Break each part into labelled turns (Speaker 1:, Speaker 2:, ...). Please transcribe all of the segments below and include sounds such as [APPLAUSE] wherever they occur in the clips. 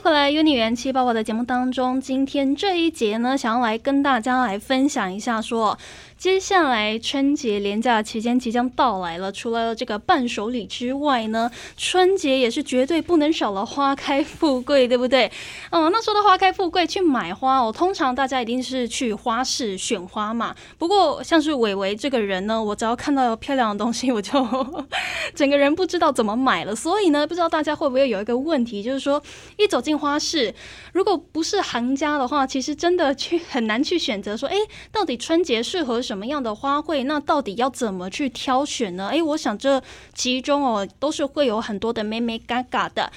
Speaker 1: 迎回来《Uni 元气爆爆》的节目当中。今天这一节呢，想要来跟大家来分享一下，说接下来春节连假期间即将到来了。除了这个伴手礼之外呢，春节也是绝对不能少了花开富贵，对不对？哦，那说到花开富贵，去买花哦，通常大家一定是去花市选花嘛。不过像是伟伟这个人呢，我只要看到漂亮的东西，[LAUGHS] 我就整个人不知道怎么买了。所以呢，不知道大家会不会有一个问题，就是说一走进花市，如果不是行家的话，其实真的去很难去选择说，哎，到底春节适合什么样的花卉？那到底要怎么去挑选呢？哎，我想这其中哦，都是会有很多的妹妹嘎嘎的。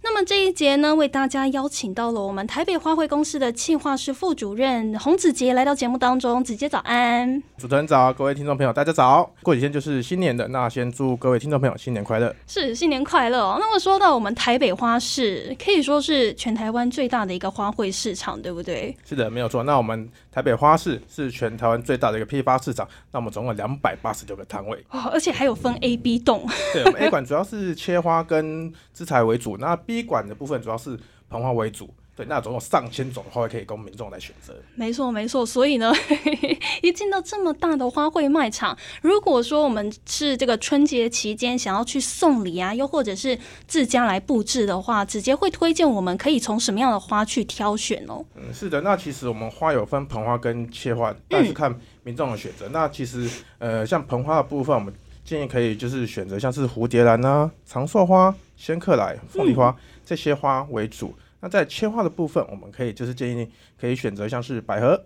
Speaker 1: 那么这一节呢，为大家邀请到了我们台北花卉公司的企划室副主任洪子杰来到节目当中。子杰早安，
Speaker 2: 主持人早，各位听众朋友大家早。过几天就是新年的，那先祝各位听众朋友新年快乐。
Speaker 1: 是新年快乐哦。那么说到我们台北花市，可以说是全台湾最大的一个花卉市场，对不对？
Speaker 2: 是的，没有错。那我们台北花市是全台湾最大的一个批发市场，那我们总共两百八十九个摊位
Speaker 1: 哦，而且还有分 A、B 栋。
Speaker 2: 对，我们 A 馆主要是切花跟制材为主，那 B 馆的部分主要是盆花为主。对，那总有上千种花卉可以供民众来选择。
Speaker 1: 没错，没错。所以呢，[LAUGHS] 一进到这么大的花卉卖场，如果说我们是这个春节期间想要去送礼啊，又或者是自家来布置的话，直接会推荐我们可以从什么样的花去挑选哦？
Speaker 2: 嗯，是的。那其实我们花有分盆花跟切花，但是看民众的选择。那其实呃，像盆花的部分，我们建议可以就是选择像是蝴蝶兰啊、长寿花、仙客来、凤梨花这些花为主。那在切花的部分，我们可以就是建议可以选择像是百合、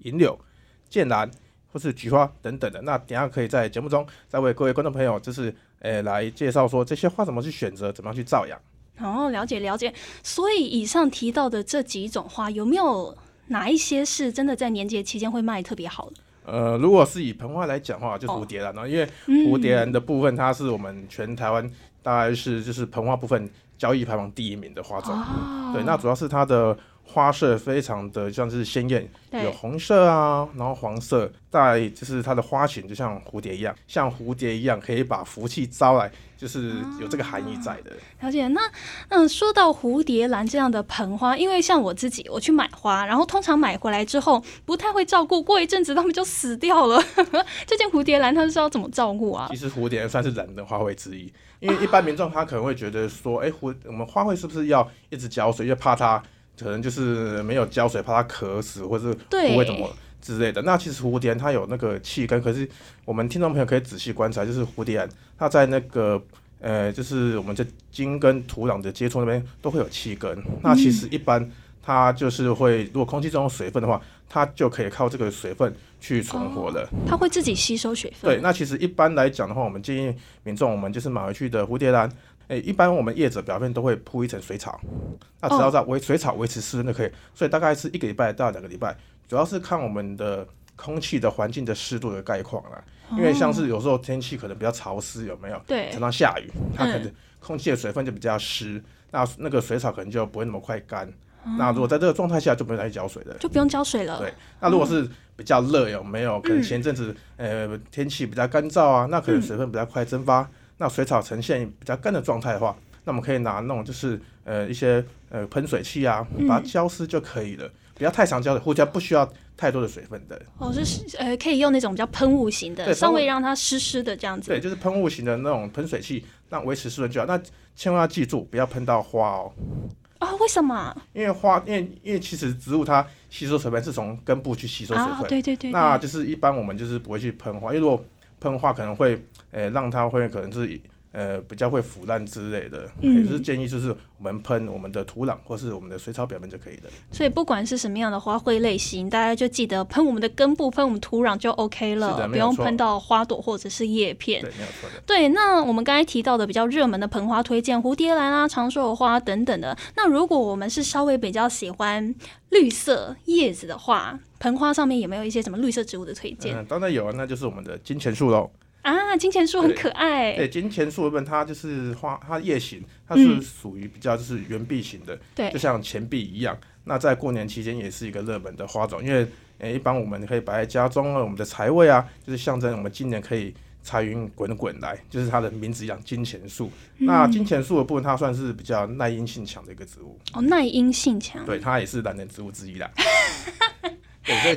Speaker 2: 银柳、剑兰或是菊花等等的。那等下可以在节目中再为各位观众朋友就是诶来介绍说这些花怎么去选择，怎么样去照养。
Speaker 1: 哦，了解了解。所以以上提到的这几种花，有没有哪一些是真的在年节期间会卖特别好的？
Speaker 2: 呃，如果是以盆花来讲的话，就是蝴蝶兰呢，因为蝴蝶兰的部分它是我们全台湾大概是就是盆花部分。交易排行第一名的花种，对，那主要是它的花色非常的像是鲜艳，有红色啊，然后黄色，带就是它的花型就像蝴蝶一样，像蝴蝶一样可以把福气招来，就是有这个含义在的。
Speaker 1: 了解，那嗯，说到蝴蝶兰这样的盆花，因为像我自己，我去买花，然后通常买回来之后不太会照顾，过一阵子它们就死掉了。[LAUGHS] 这件蝴蝶兰它是要怎么照顾啊？
Speaker 2: 其实蝴蝶算是人的花卉之一。因为一般民众他可能会觉得说，哎，花我们花卉是不是要一直浇水？因为怕它可能就是没有浇水，怕它渴死或者不会怎么之类的。那其实蝴蝶它有那个气根，可是我们听众朋友可以仔细观察，就是蝴蝶它在那个呃，就是我们这茎跟土壤的接触那边都会有气根。那其实一般它就是会，如果空气中有水分的话。它就可以靠这个水分去存活了。
Speaker 1: 它会自己吸收水分。
Speaker 2: 对，那其实一般来讲的话，我们建议民众，我们就是买回去的蝴蝶兰，诶，一般我们叶子表面都会铺一层水草，那只要在维水草维持湿润就可以。所以大概是一个礼拜到两个礼拜，主要是看我们的空气的环境的湿度的概况啦。因为像是有时候天气可能比较潮湿，有没有？
Speaker 1: 对。
Speaker 2: 常常下雨，它可能空气的水分就比较湿，那那个水草可能就不会那么快干。那如果在这个状态下就不用再浇水了，
Speaker 1: 就不用浇水了。
Speaker 2: 对，那如果是比较热，有没有可能前阵子呃天气比较干燥啊，那可能水分比较快蒸发，那水草呈现比较干的状态的话，那我们可以拿那种就是呃一些呃喷水器啊，把它浇湿就可以了。不要太常浇水，或者不需要太多的水分的。
Speaker 1: 哦，就是呃可以用那种比较喷雾型的，稍微让它湿湿的这样子。
Speaker 2: 对，就是喷雾型的那种喷水器，让维持湿润就好。那千万要记住，不要喷到花哦。
Speaker 1: 啊，为什么？
Speaker 2: 因为花，因为因为其实植物它吸收水分是从根部去吸收水分，
Speaker 1: 对对对。
Speaker 2: 那就是一般我们就是不会去喷花，因为如果喷花可能会，诶，让它会可能是。呃，比较会腐烂之类的，也是建议就是我们喷我们的土壤或是我们的水草表面就可以了。
Speaker 1: 所以不管是什么样的花卉类型，大家就记得喷我们的根部，喷我们土壤就 OK 了，不用喷到花朵或者是叶片。
Speaker 2: 对，没有错的。
Speaker 1: 对，那我们刚才提到的比较热门的盆花推荐，蝴蝶兰啊、长寿花等等的。那如果我们是稍微比较喜欢绿色叶子的话，盆花上面有没有一些什么绿色植物的推荐？
Speaker 2: 嗯，当然有啊，那就是我们的金钱树喽。
Speaker 1: 啊，金钱树很可爱。
Speaker 2: 对，金钱树本它就是花，它叶形，它是属于比较就是圆币型的，
Speaker 1: 对，
Speaker 2: 就像钱币一样。那在过年期间也是一个热门的花种，因为诶，一般我们可以摆在家中啊，我们的财位啊，就是象征我们今年可以财运滚滚来，就是它的名字一样，金钱树。那金钱树的部分，它算是比较耐阴性强的一个植物。
Speaker 1: 哦，耐阴性强。
Speaker 2: 对，它也是蓝人植物之一啦。[LAUGHS]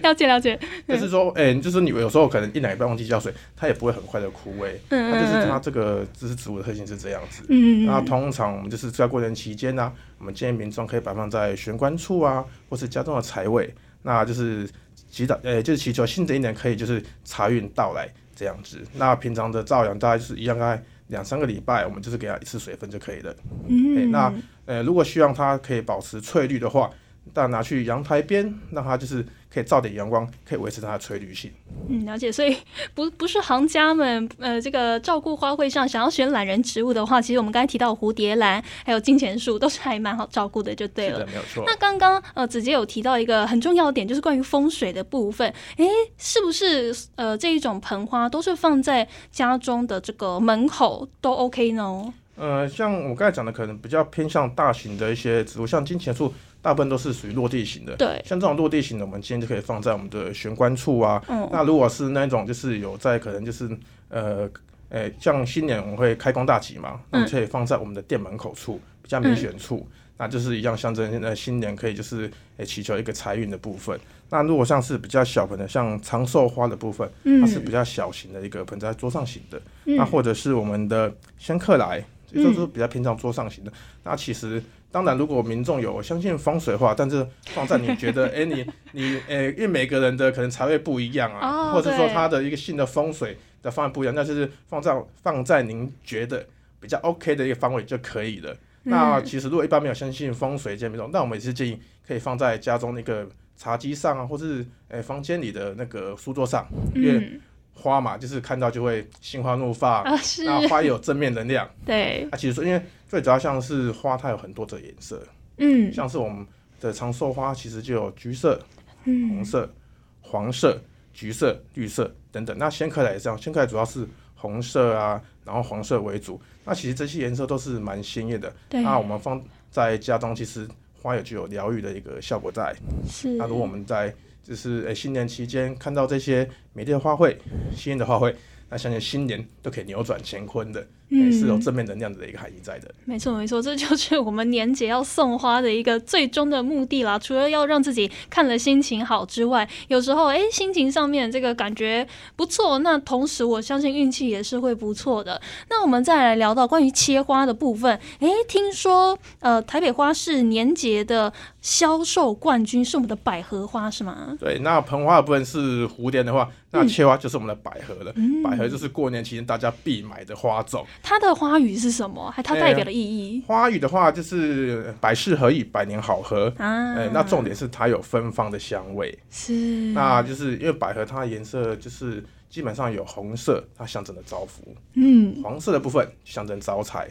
Speaker 1: 了解了解。
Speaker 2: 就是说，哎，就是你有时候可能一两礼拜忘记浇水，它也不会很快的枯萎。嗯它就是它这个这是植物的特性是这样子。嗯那通常我们就是在过年期间呢，我们建议民众可以摆放在玄关处啊，或是家中的财位。那就是祈祷，呃，就是祈求新的一年可以就是财运到来。这样子，那平常的照养大概就是一样，大概两三个礼拜，我们就是给它一次水分就可以了。嗯，那呃，如果希望它可以保持翠绿的话。但拿去阳台边，让它就是可以照点阳光，可以维持它的翠绿性。
Speaker 1: 嗯，了解。所以 [LAUGHS] 不不是行家们，呃，这个照顾花卉上想要选懒人植物的话，其实我们刚才提到蝴蝶兰还有金钱树都是还蛮好照顾的，就对了。
Speaker 2: 没有错。
Speaker 1: 那刚刚呃，子杰有提到一个很重要的点，就是关于风水的部分。诶，是不是呃这一种盆花都是放在家中的这个门口都 OK 呢？
Speaker 2: 呃，像我刚才讲的，可能比较偏向大型的一些植物，像金钱树。大部分都是属于落地型的，
Speaker 1: 对，
Speaker 2: 像这种落地型的，我们今天就可以放在我们的玄关处啊。嗯，那如果是那种就是有在可能就是呃，诶，像新年我们会开工大吉嘛，那可以放在我们的店门口处，比较明显处，那就是一样象征呃新年可以就是诶祈求一个财运的部分。那如果像是比较小盆的，像长寿花的部分，它是比较小型的一个盆在桌上型的，那或者是我们的仙客来，就是比较偏向桌上型的，那其实。当然，如果民众有相信风水的话，但是放在你觉得，[LAUGHS] 哎，你你，哎，因为每个人的可能财位不一样啊，或者说他的一个新的风水的方案不一样，那就是放在放在您觉得比较 OK 的一个方位就可以了。那其实如果一般没有相信风水这民众，那我们也是建议可以放在家中那个茶几上啊，或是哎房间里的那个书桌上，因为。花嘛，就是看到就会心花怒放，啊那花有正面能量。[LAUGHS]
Speaker 1: 对，
Speaker 2: 啊，其实说，因为最主要像是花，它有很多的颜色，嗯，像是我们的长寿花，其实就有橘色、红色、黄色、橘色、绿色等等。那仙客来也这样，仙客来主要是红色啊，然后黄色为主。那其实这些颜色都是蛮鲜艳的。
Speaker 1: 对，
Speaker 2: 那我们放在家中，其实花也具有疗愈的一个效果在。
Speaker 1: 是，
Speaker 2: 那如果我们在就是诶，新年期间看到这些美丽的花卉，鲜艳的花卉。那相信新年都可以扭转乾坤的，嗯，是有正面能量的一个含义在的。
Speaker 1: 没错，没错，这就是我们年节要送花的一个最终的目的啦。除了要让自己看了心情好之外，有时候哎，心情上面这个感觉不错，那同时我相信运气也是会不错的。那我们再来聊到关于切花的部分，哎，听说呃，台北花市年节的销售冠军是我们的百合花，是吗？
Speaker 2: 对，那盆花的部分是蝴蝶的话。那切花就是我们的百合了，百合就是过年期间大家必买的花种。
Speaker 1: 它的花语是什么？还它代表的意义？
Speaker 2: 花语的话就是百事合意，百年好合啊。哎，那重点是它有芬芳的香味。
Speaker 1: 是，
Speaker 2: 那就是因为百合它颜色就是基本上有红色，它象征的招福。嗯，黄色的部分象征招财，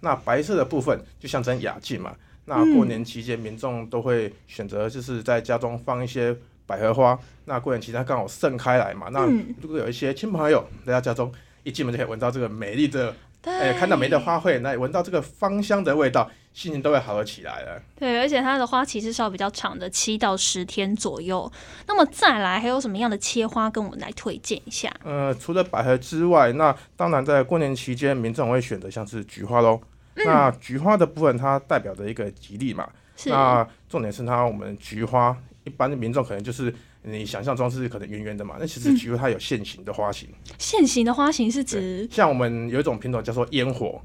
Speaker 2: 那白色的部分就象征雅静嘛。那过年期间民众都会选择就是在家中放一些。百合花，那过年期间刚好盛开来嘛，那如果有一些亲朋好友来到家中，一进门就可以闻到这个美丽的，哎，看到梅的花卉，那闻到这个芳香的味道，心情都会好了起来了。
Speaker 1: 对，而且它的花期是稍微比较长的，七到十天左右。那么再来还有什么样的切花跟我们来推荐一下？
Speaker 2: 呃，除了百合之外，那当然在过年期间，民众会选择像是菊花喽。那菊花的部分，它代表着一个吉利嘛。那重点是它，我们菊花。一般的民众可能就是你想象中是可能圆圆的嘛，那其实菊花它有线形的花型。
Speaker 1: 线形的花型是指
Speaker 2: 像我们有一种品种叫做烟火，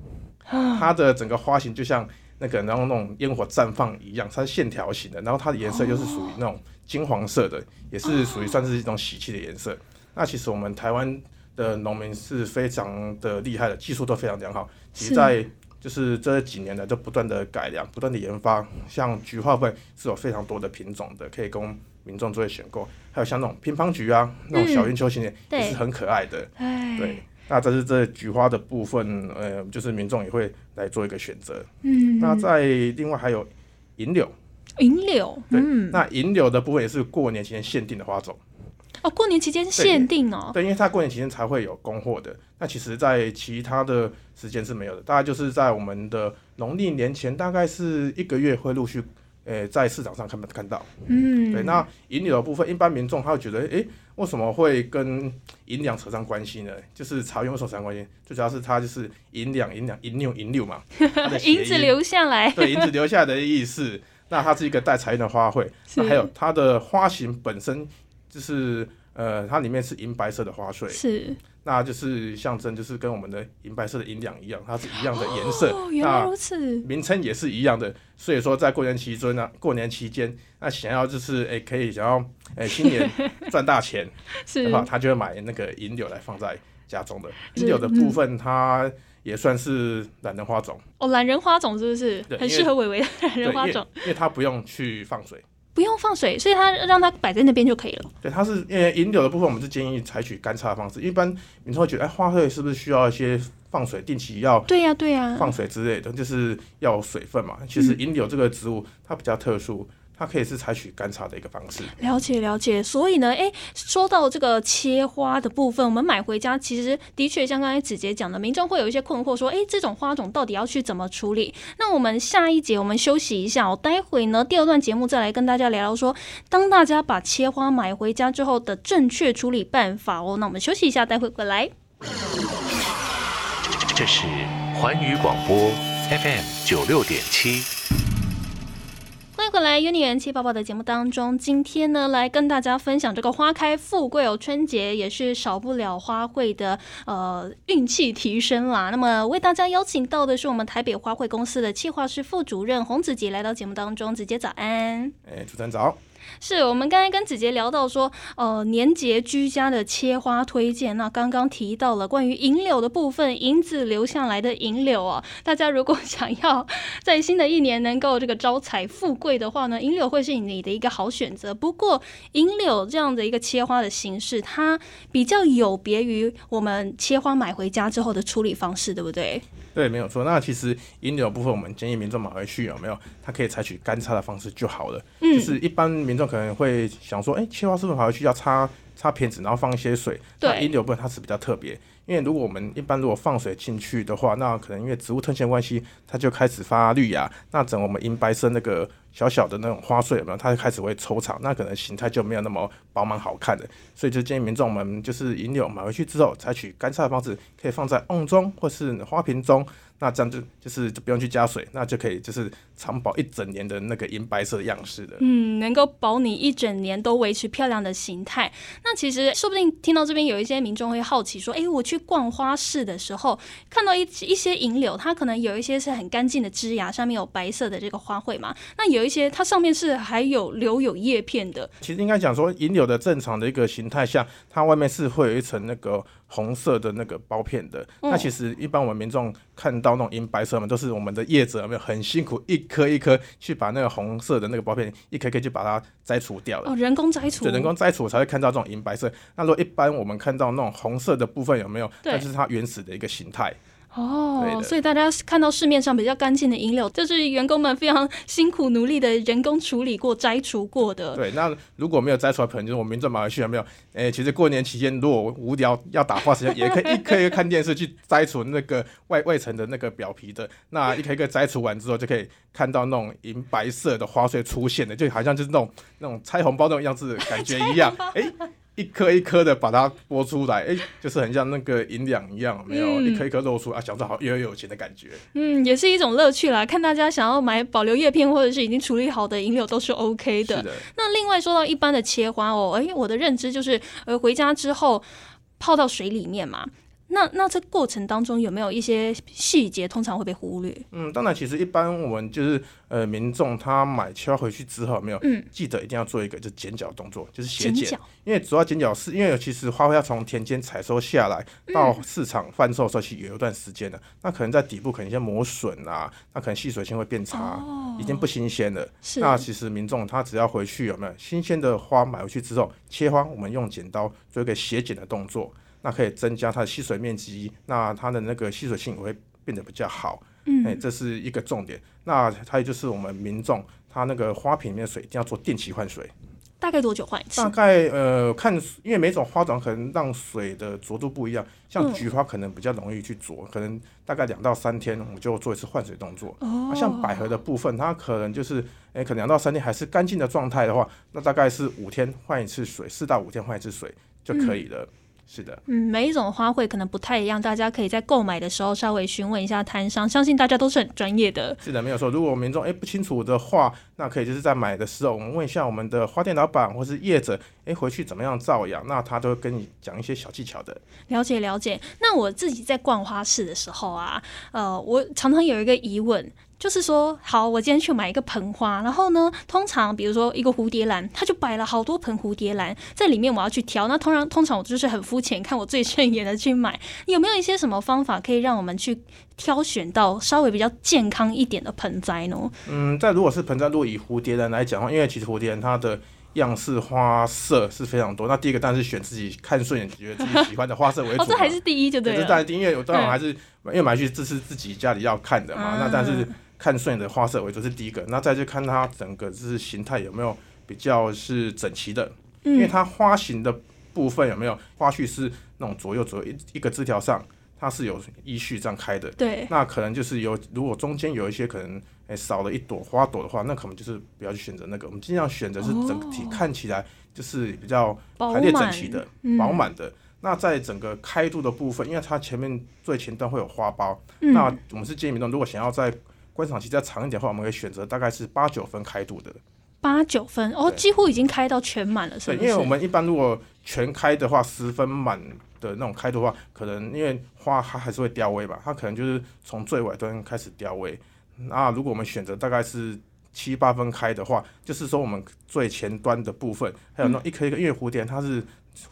Speaker 2: 它的整个花型就像那个然后那种烟火绽放一样，它是线条型的，然后它的颜色又是属于那种金黄色的，也是属于算是一种喜气的颜色。那其实我们台湾的农民是非常的厉害的，技术都非常良好，其实在。就是这几年来都不断的改良，不断的研发，像菊花粉是有非常多的品种的，可以供民众作为选购。还有像那种乒乓菊啊，那种小圆球形的也是很可爱的。对，那这是这菊花的部分，呃，就是民众也会来做一个选择。嗯，那在另外还有银柳，
Speaker 1: 银柳，
Speaker 2: 对，那银柳的部分也是过年期间限定的花种。
Speaker 1: 哦，过年期间限定哦。
Speaker 2: 对，因为它过年期间才会有供货的。那其实，在其他的时间是没有的。大概就是在我们的农历年前，大概是一个月会陆续诶，在市场上看不看到？嗯，对。那银柳的部分，一般民众他会觉得，诶，为什么会跟银两扯上关系呢？就是茶园为什么扯上关系？最主要是它就是银两、银两、银六、银六嘛，[LAUGHS]
Speaker 1: 银子留下来，
Speaker 2: 对，银子留下来的意思。[LAUGHS] 那它是一个带财运的花卉，那还有它的花型本身就是，呃，它里面是银白色的花穗，
Speaker 1: 是。
Speaker 2: 那就是象征，就是跟我们的银白色的银两一样，它是一样的颜色。
Speaker 1: 哦，原来如此。
Speaker 2: 名称也是一样的，所以说在过年期间呢，过年期间，那想要就是哎，可以想要哎，新年赚大钱，[LAUGHS]
Speaker 1: 是
Speaker 2: 吧？他就会买那个银柳来放在家中的。银柳的部分，它也算是懒人花种。
Speaker 1: 哦，懒人花种是不是？很适合伟伟的懒人花种，
Speaker 2: 因为它不用去放水。
Speaker 1: 不用放水，所以它让它摆在那边就可以了。
Speaker 2: 对，它是因为银柳的部分，我们是建议采取干插的方式。一般民众会觉得，哎，花卉是不是需要一些放水，定期要
Speaker 1: 对呀对呀
Speaker 2: 放水之类的，就是要水分嘛。其实银柳这个植物它比较特殊。它可以是采取干插的一个方式，
Speaker 1: 了解了解。所以呢，哎，说到这个切花的部分，我们买回家其实的确像刚才子杰讲的，民众会有一些困惑，说，哎，这种花种到底要去怎么处理？那我们下一节我们休息一下，哦待会呢第二段节目再来跟大家聊聊说，当大家把切花买回家之后的正确处理办法哦。那我们休息一下，待会回来。
Speaker 3: 这是环宇广播 FM 九六点七。
Speaker 1: 欢迎回来，UNI 元气爆爆的节目当中，今天呢来跟大家分享这个花开富贵哦，春节也是少不了花卉的呃运气提升啦。那么为大家邀请到的是我们台北花卉公司的企划室副主任洪子杰来到节目当中，子杰早安。
Speaker 2: 哎，主持人早。
Speaker 1: 是我们刚才跟子杰聊到说，呃，年节居家的切花推荐。那刚刚提到了关于银柳的部分，银子留下来的银柳啊，大家如果 [LAUGHS] 想要在新的一年能够这个招财富贵的话呢，银柳会是你的一个好选择。不过，银柳这样的一个切花的形式，它比较有别于我们切花买回家之后的处理方式，对不对？
Speaker 2: 对，没有错。那其实引流部分，我们建议民众买回去有没有？它可以采取干擦的方式就好了。嗯，就是一般民众可能会想说，哎，切花是不是买回去要擦擦片子，然后放一些水？
Speaker 1: 对，
Speaker 2: 引流部分它是比较特别，因为如果我们一般如果放水进去的话，那可能因为植物特性关系，它就开始发绿芽，那整我们银白色那个。小小的那种花穗有没有？它就开始会抽长，那可能形态就没有那么饱满好看的，所以就建议民众们就是银柳买回去之后，采取干插的方式，可以放在瓮中或是花瓶中。那这样就就是就不用去加水，那就可以就是长保一整年的那个银白色的样式的。
Speaker 1: 嗯，能够保你一整年都维持漂亮的形态。那其实说不定听到这边有一些民众会好奇说，哎，我去逛花市的时候看到一一些银柳，它可能有一些是很干净的枝芽，上面有白色的这个花卉嘛。那有一些它上面是还有留有叶片的。
Speaker 2: 其实应该讲说银柳的正常的一个形态下，它外面是会有一层那个。红色的那个包片的，那其实一般我们民众看到那种银白色嘛，都是我们的叶子有没有很辛苦，一颗一颗去把那个红色的那个包片一颗颗去把它摘除掉了。
Speaker 1: 哦，人工摘除。
Speaker 2: 对，人工摘除才会看到这种银白色。那如果一般我们看到那种红色的部分有没有？那就是它原始的一个形态。
Speaker 1: 哦，所以大家看到市面上比较干净的银柳，就是员工们非常辛苦努力的人工处理过、摘除过的。
Speaker 2: 对，那如果没有摘出来，可能就是我们民众买回去有没有？哎，其实过年期间如果无聊要打发时间，也可以一颗一颗看电视去摘除那个外外层的那个表皮的。那一颗一颗摘除完之后，就可以看到那种银白色的花穗出现的，就好像就是那种那种拆红包那种样子感觉一样。哎。一颗一颗的把它剥出来，哎，就是很像那个银两一样，没有一颗一颗露出啊，想着好又有钱的感觉。
Speaker 1: 嗯，也是一种乐趣啦。看大家想要买保留叶片或者是已经处理好的银柳都是 OK 的。那另外说到一般的切花哦，哎，我的认知就是，呃，回家之后泡到水里面嘛。那那这过程当中有没有一些细节通常会被忽略？
Speaker 2: 嗯，当然，其实一般我们就是呃民众他买切花回去之后，没有，嗯，记得一定要做一个就剪角动作，就是斜剪，因为主要剪角是因为其实花卉要从田间采收下来到市场贩售时期有一段时间的，那可能在底部可能一些磨损啊，那可能吸水性会变差，已经不新鲜了。那其实民众他只要回去有没有新鲜的花买回去之后切花，我们用剪刀做一个斜剪的动作。那可以增加它的吸水面积，那它的那个吸水性也会变得比较好。嗯，哎，这是一个重点。那还有就是我们民众，他那个花瓶里面水一定要做定期换水。
Speaker 1: 大概多久换一次？
Speaker 2: 大概呃看，因为每种花种可能让水的浊度不一样，像菊花可能比较容易去浊，可能大概两到三天我们就做一次换水动作。
Speaker 1: 哦，
Speaker 2: 像百合的部分，它可能就是诶，可能两到三天还是干净的状态的话，那大概是五天换一次水，四到五天换一次水就可以了。是的，
Speaker 1: 嗯，每一种花卉可能不太一样，大家可以在购买的时候稍微询问一下摊商，相信大家都是很专业的。
Speaker 2: 是的，没有错。如果民众哎不清楚的话，那可以就是在买的时候，我们问一下我们的花店老板或是业者，诶回去怎么样照养，那他都会跟你讲一些小技巧的。
Speaker 1: 了解了解。那我自己在逛花市的时候啊，呃，我常常有一个疑问。就是说，好，我今天去买一个盆花，然后呢，通常比如说一个蝴蝶兰，它就摆了好多盆蝴蝶兰在里面，我要去挑。那通常通常我就是很肤浅，看我最顺眼的去买。有没有一些什么方法可以让我们去挑选到稍微比较健康一点的盆栽呢？
Speaker 2: 嗯，在如果是盆栽，如果以蝴蝶兰来讲的话，因为其实蝴蝶兰它的样式花色是非常多。那第一个当然是选自己看顺眼、觉得自己喜欢的花色为主。哦，
Speaker 1: 这还是第一就对了。
Speaker 2: 这当然第一，因为我当然还是因为买去这是自己家里要看的嘛。那但是。看顺眼的花色为主是第一个，那再去看它整个就是形态有没有比较是整齐的，因为它花型的部分有没有花序是那种左右左右一一个枝条上它是有依序这样开的，
Speaker 1: 对，
Speaker 2: 那可能就是有如果中间有一些可能诶少了一朵花朵的话，那可能就是不要去选择那个，我们尽量选择是整体看起来就是比较排列整齐的、饱满的。那在整个开度的部分，因为它前面最前端会有花苞，那我们是建议民众如果想要在观赏期再长一点的话，我们可以选择大概是八九分开度的。
Speaker 1: 八九分哦，几乎已经开到全满了，是
Speaker 2: 对，因为我们一般如果全开的话，十分满的那种开度的话，可能因为花它还是会凋萎吧，它可能就是从最尾端开始凋萎。那如果我们选择大概是七八分开的话，就是说我们最前端的部分还有那一颗一颗，因为蝴蝶它是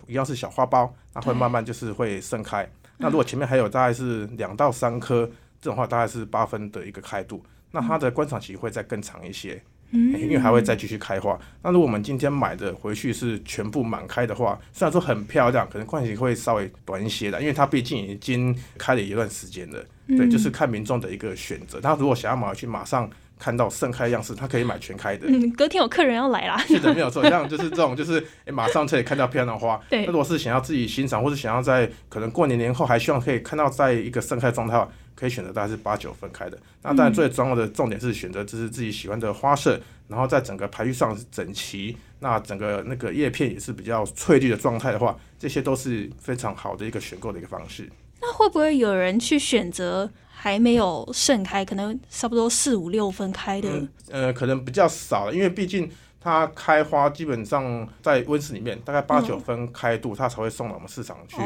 Speaker 2: 一样是小花苞，它会慢慢就是会盛开。那如果前面还有大概是两到三颗。这种话大概是八分的一个开度，那它的观赏期会再更长一些，嗯，因为还会再继续开花。那如果我们今天买的回去是全部满开的话，虽然说很漂亮，可能观赏期会稍微短一些的，因为它毕竟已经开了一段时间了。对，就是看民众的一个选择。他如果想要买回去马上看到盛开样式，他可以买全开的。
Speaker 1: 嗯，隔天有客人要来啦。[LAUGHS]
Speaker 2: 是的，没有错。像就是这种，就是诶，马上可以看到漂亮的花。
Speaker 1: 对。
Speaker 2: 那如果是想要自己欣赏，或者想要在可能过年年后还希望可以看到在一个盛开状态。可以选择大概是八九分开的，那当然最重要的重点是选择就是自己喜欢的花色，然后在整个排序上是整齐，那整个那个叶片也是比较翠绿的状态的话，这些都是非常好的一个选购的一个方式。
Speaker 1: 那会不会有人去选择还没有盛开，可能差不多四五六分开的？
Speaker 2: 呃，可能比较少，因为毕竟。它开花基本上在温室里面，大概八九分开度，它才会送到我们市场去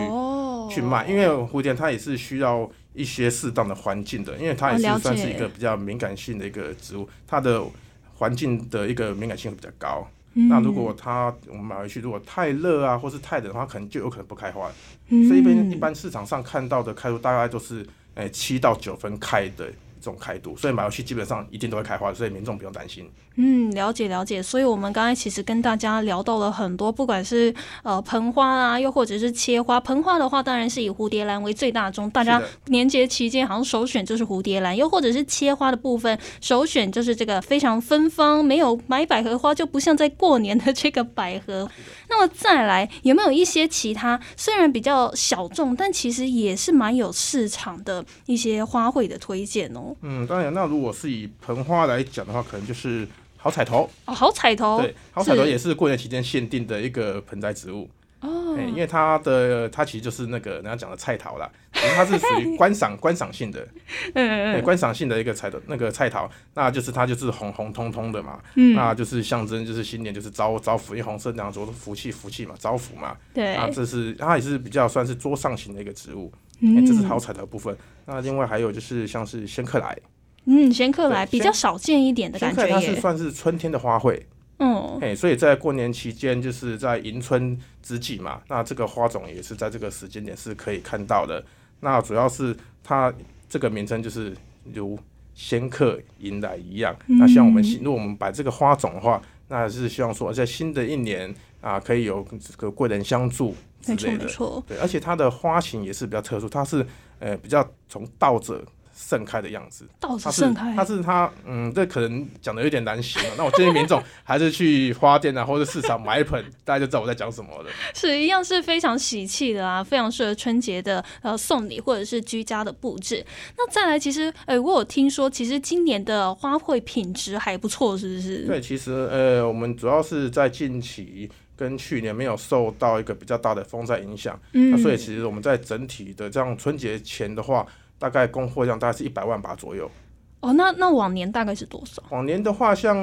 Speaker 2: 去卖。因为蝴蝶它也是需要一些适当的环境的，因为它也是算是一个比较敏感性的一个植物，它的环境的一个敏感性会比较高。那如果它我们买回去，如果太热啊，或是太冷的话，可能就有可能不开花。所以一般一般市场上看到的开出大概都是诶七到九分开的。这种开度，所以买回去基本上一定都会开花，所以民众不用担心。
Speaker 1: 嗯，了解了解。所以我们刚才其实跟大家聊到了很多，不管是呃盆花啊，又或者是切花。盆花的话，当然是以蝴蝶兰为最大宗，大家年节期间好像首选就是蝴蝶兰，又或者是切花的部分，首选就是这个非常芬芳，没有买百合花就不像在过年的这个百合。[LAUGHS] 那么再来，有没有一些其他虽然比较小众，但其实也是蛮有市场的一些花卉的推荐哦？
Speaker 2: 嗯，当然，那如果是以盆花来讲的话，可能就是好彩头。
Speaker 1: 哦，好彩头，
Speaker 2: 对，好彩头也是过年期间限定的一个盆栽植物。哦，因为它的它其实就是那个人家讲的菜桃啦，它是属于观赏 [LAUGHS] 观赏性的，嗯观赏性的一个彩头，那个菜桃，那就是它就是红红彤彤的嘛，嗯，那就是象征就是新年就是招招福，因为红色那样说福气福气嘛，招福嘛，
Speaker 1: 对，
Speaker 2: 啊，这是它也是比较算是桌上型的一个植物。嗯，这是好彩的部分。那另外还有就是像是仙客来，
Speaker 1: 嗯，仙客来比较少见一点的感觉。
Speaker 2: 它是算是春天的花卉，嗯，哎，所以在过年期间就是在迎春之际嘛，那这个花种也是在这个时间点是可以看到的。那主要是它这个名称就是如仙客迎来一样。那希望我们如果我们摆这个花种的话，那是希望说在新的一年啊，可以有这个贵人相助。
Speaker 1: 没错没错，
Speaker 2: 对，而且它的花型也是比较特殊，它是呃比较从倒着盛开的样子。
Speaker 1: 倒着盛开，
Speaker 2: 它是它，嗯，这可能讲的有点难形容。那我建议民众 [LAUGHS] 还是去花店啊，或者市场买一盆，大家就知道我在讲什么了。
Speaker 1: 是一样是非常喜气的啊，非常适合春节的呃送礼或者是居家的布置。那再来，其实哎，我有听说，其实今年的花卉品质还不错，是不是？
Speaker 2: 对，其实呃，我们主要是在近期。跟去年没有受到一个比较大的风灾影响，嗯那所以其实我们在整体的这样春节前的话，大概供货量大概是一百万把左右。
Speaker 1: 哦，那那往年大概是多少？
Speaker 2: 往年的话，像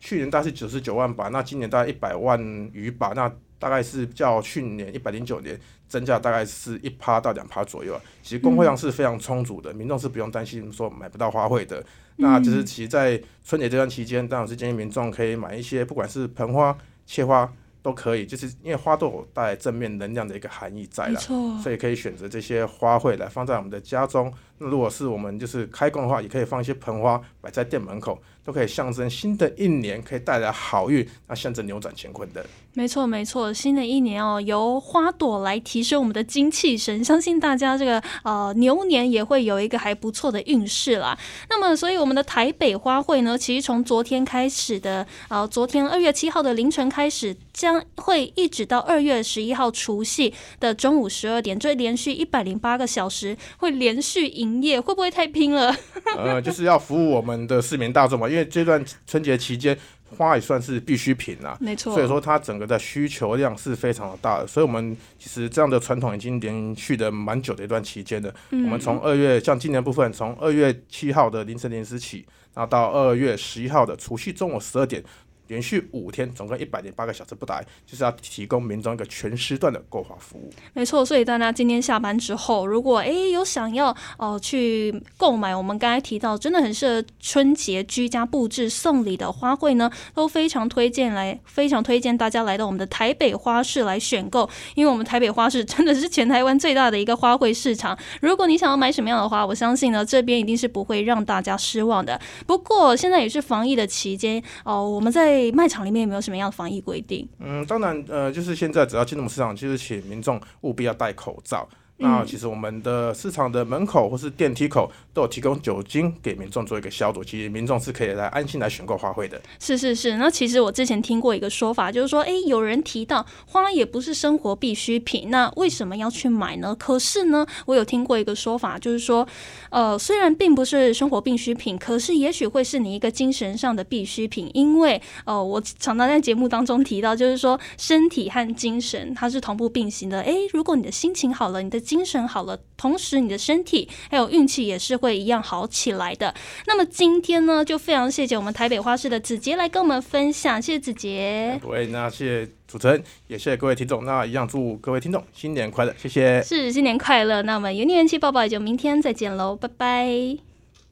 Speaker 2: 去年大概是九十九万把，那今年大概一百万余把，那大概是较去年一百零九年增加大概是一趴到两趴左右。其实供货量是非常充足的，民众是不用担心说买不到花卉的。那只是其实在春节这段期间，当然是建议民众可以买一些，不管是盆花、切花。都可以，就是因为花都有带正面能量的一个含义在了，所以可以选择这些花卉来放在我们的家中。那如果是我们就是开工的话，也可以放一些盆花摆在店门口，都可以象征新的一年可以带来好运，那象征扭转乾坤的。
Speaker 1: 没错，没错，新的一年哦，由花朵来提升我们的精气神，相信大家这个呃牛年也会有一个还不错的运势啦。那么，所以我们的台北花卉呢，其实从昨天开始的，呃，昨天二月七号的凌晨开始，将会一直到二月十一号除夕的中午十二点，这连续一百零八个小时会连续营。营业会不会太拼了？[LAUGHS]
Speaker 2: 呃，就是要服务我们的市民大众嘛，因为这段春节期间花也算是必需品啊，
Speaker 1: 没错。
Speaker 2: 所以说它整个的需求量是非常的大的，所以我们其实这样的传统已经连续的蛮久的一段期间的。我们从二月像今年部分，从二月七号的凌晨零时起，然后到二月十一号的除夕中午十二点。连续五天，总共一百零八个小时不打，就是要提供民众一个全时段的购花服务。
Speaker 1: 没错，所以大家今天下班之后，如果诶有想要哦去购买我们刚才提到真的很适合春节居家布置送礼的花卉呢，都非常推荐来，非常推荐大家来到我们的台北花市来选购，因为我们台北花市真的是全台湾最大的一个花卉市场。如果你想要买什么样的花，我相信呢这边一定是不会让大家失望的。不过现在也是防疫的期间哦，我们在对卖场里面有没有什么样的防疫规定？
Speaker 2: 嗯，当然，呃，就是现在只要进入市场，就是请民众务必要戴口罩。那其实我们的市场的门口或是电梯口都有提供酒精给民众做一个消毒，其实民众是可以来安心来选购花卉的。
Speaker 1: 是是是，那其实我之前听过一个说法，就是说，哎，有人提到花也不是生活必需品，那为什么要去买呢？可是呢，我有听过一个说法，就是说，呃，虽然并不是生活必需品，可是也许会是你一个精神上的必需品，因为，呃，我常常在节目当中提到，就是说，身体和精神它是同步并行的。哎，如果你的心情好了，你的精神好了，同时你的身体还有运气也是会一样好起来的。那么今天呢，就非常谢谢我们台北花市的子杰来跟我们分享，谢谢子杰。
Speaker 2: 对，那谢谢主持人，也谢谢各位听众。那一样祝各位听众新年快乐，谢谢。
Speaker 1: 是新年快乐。那我们有年元气抱抱，也就明天再见喽，拜拜。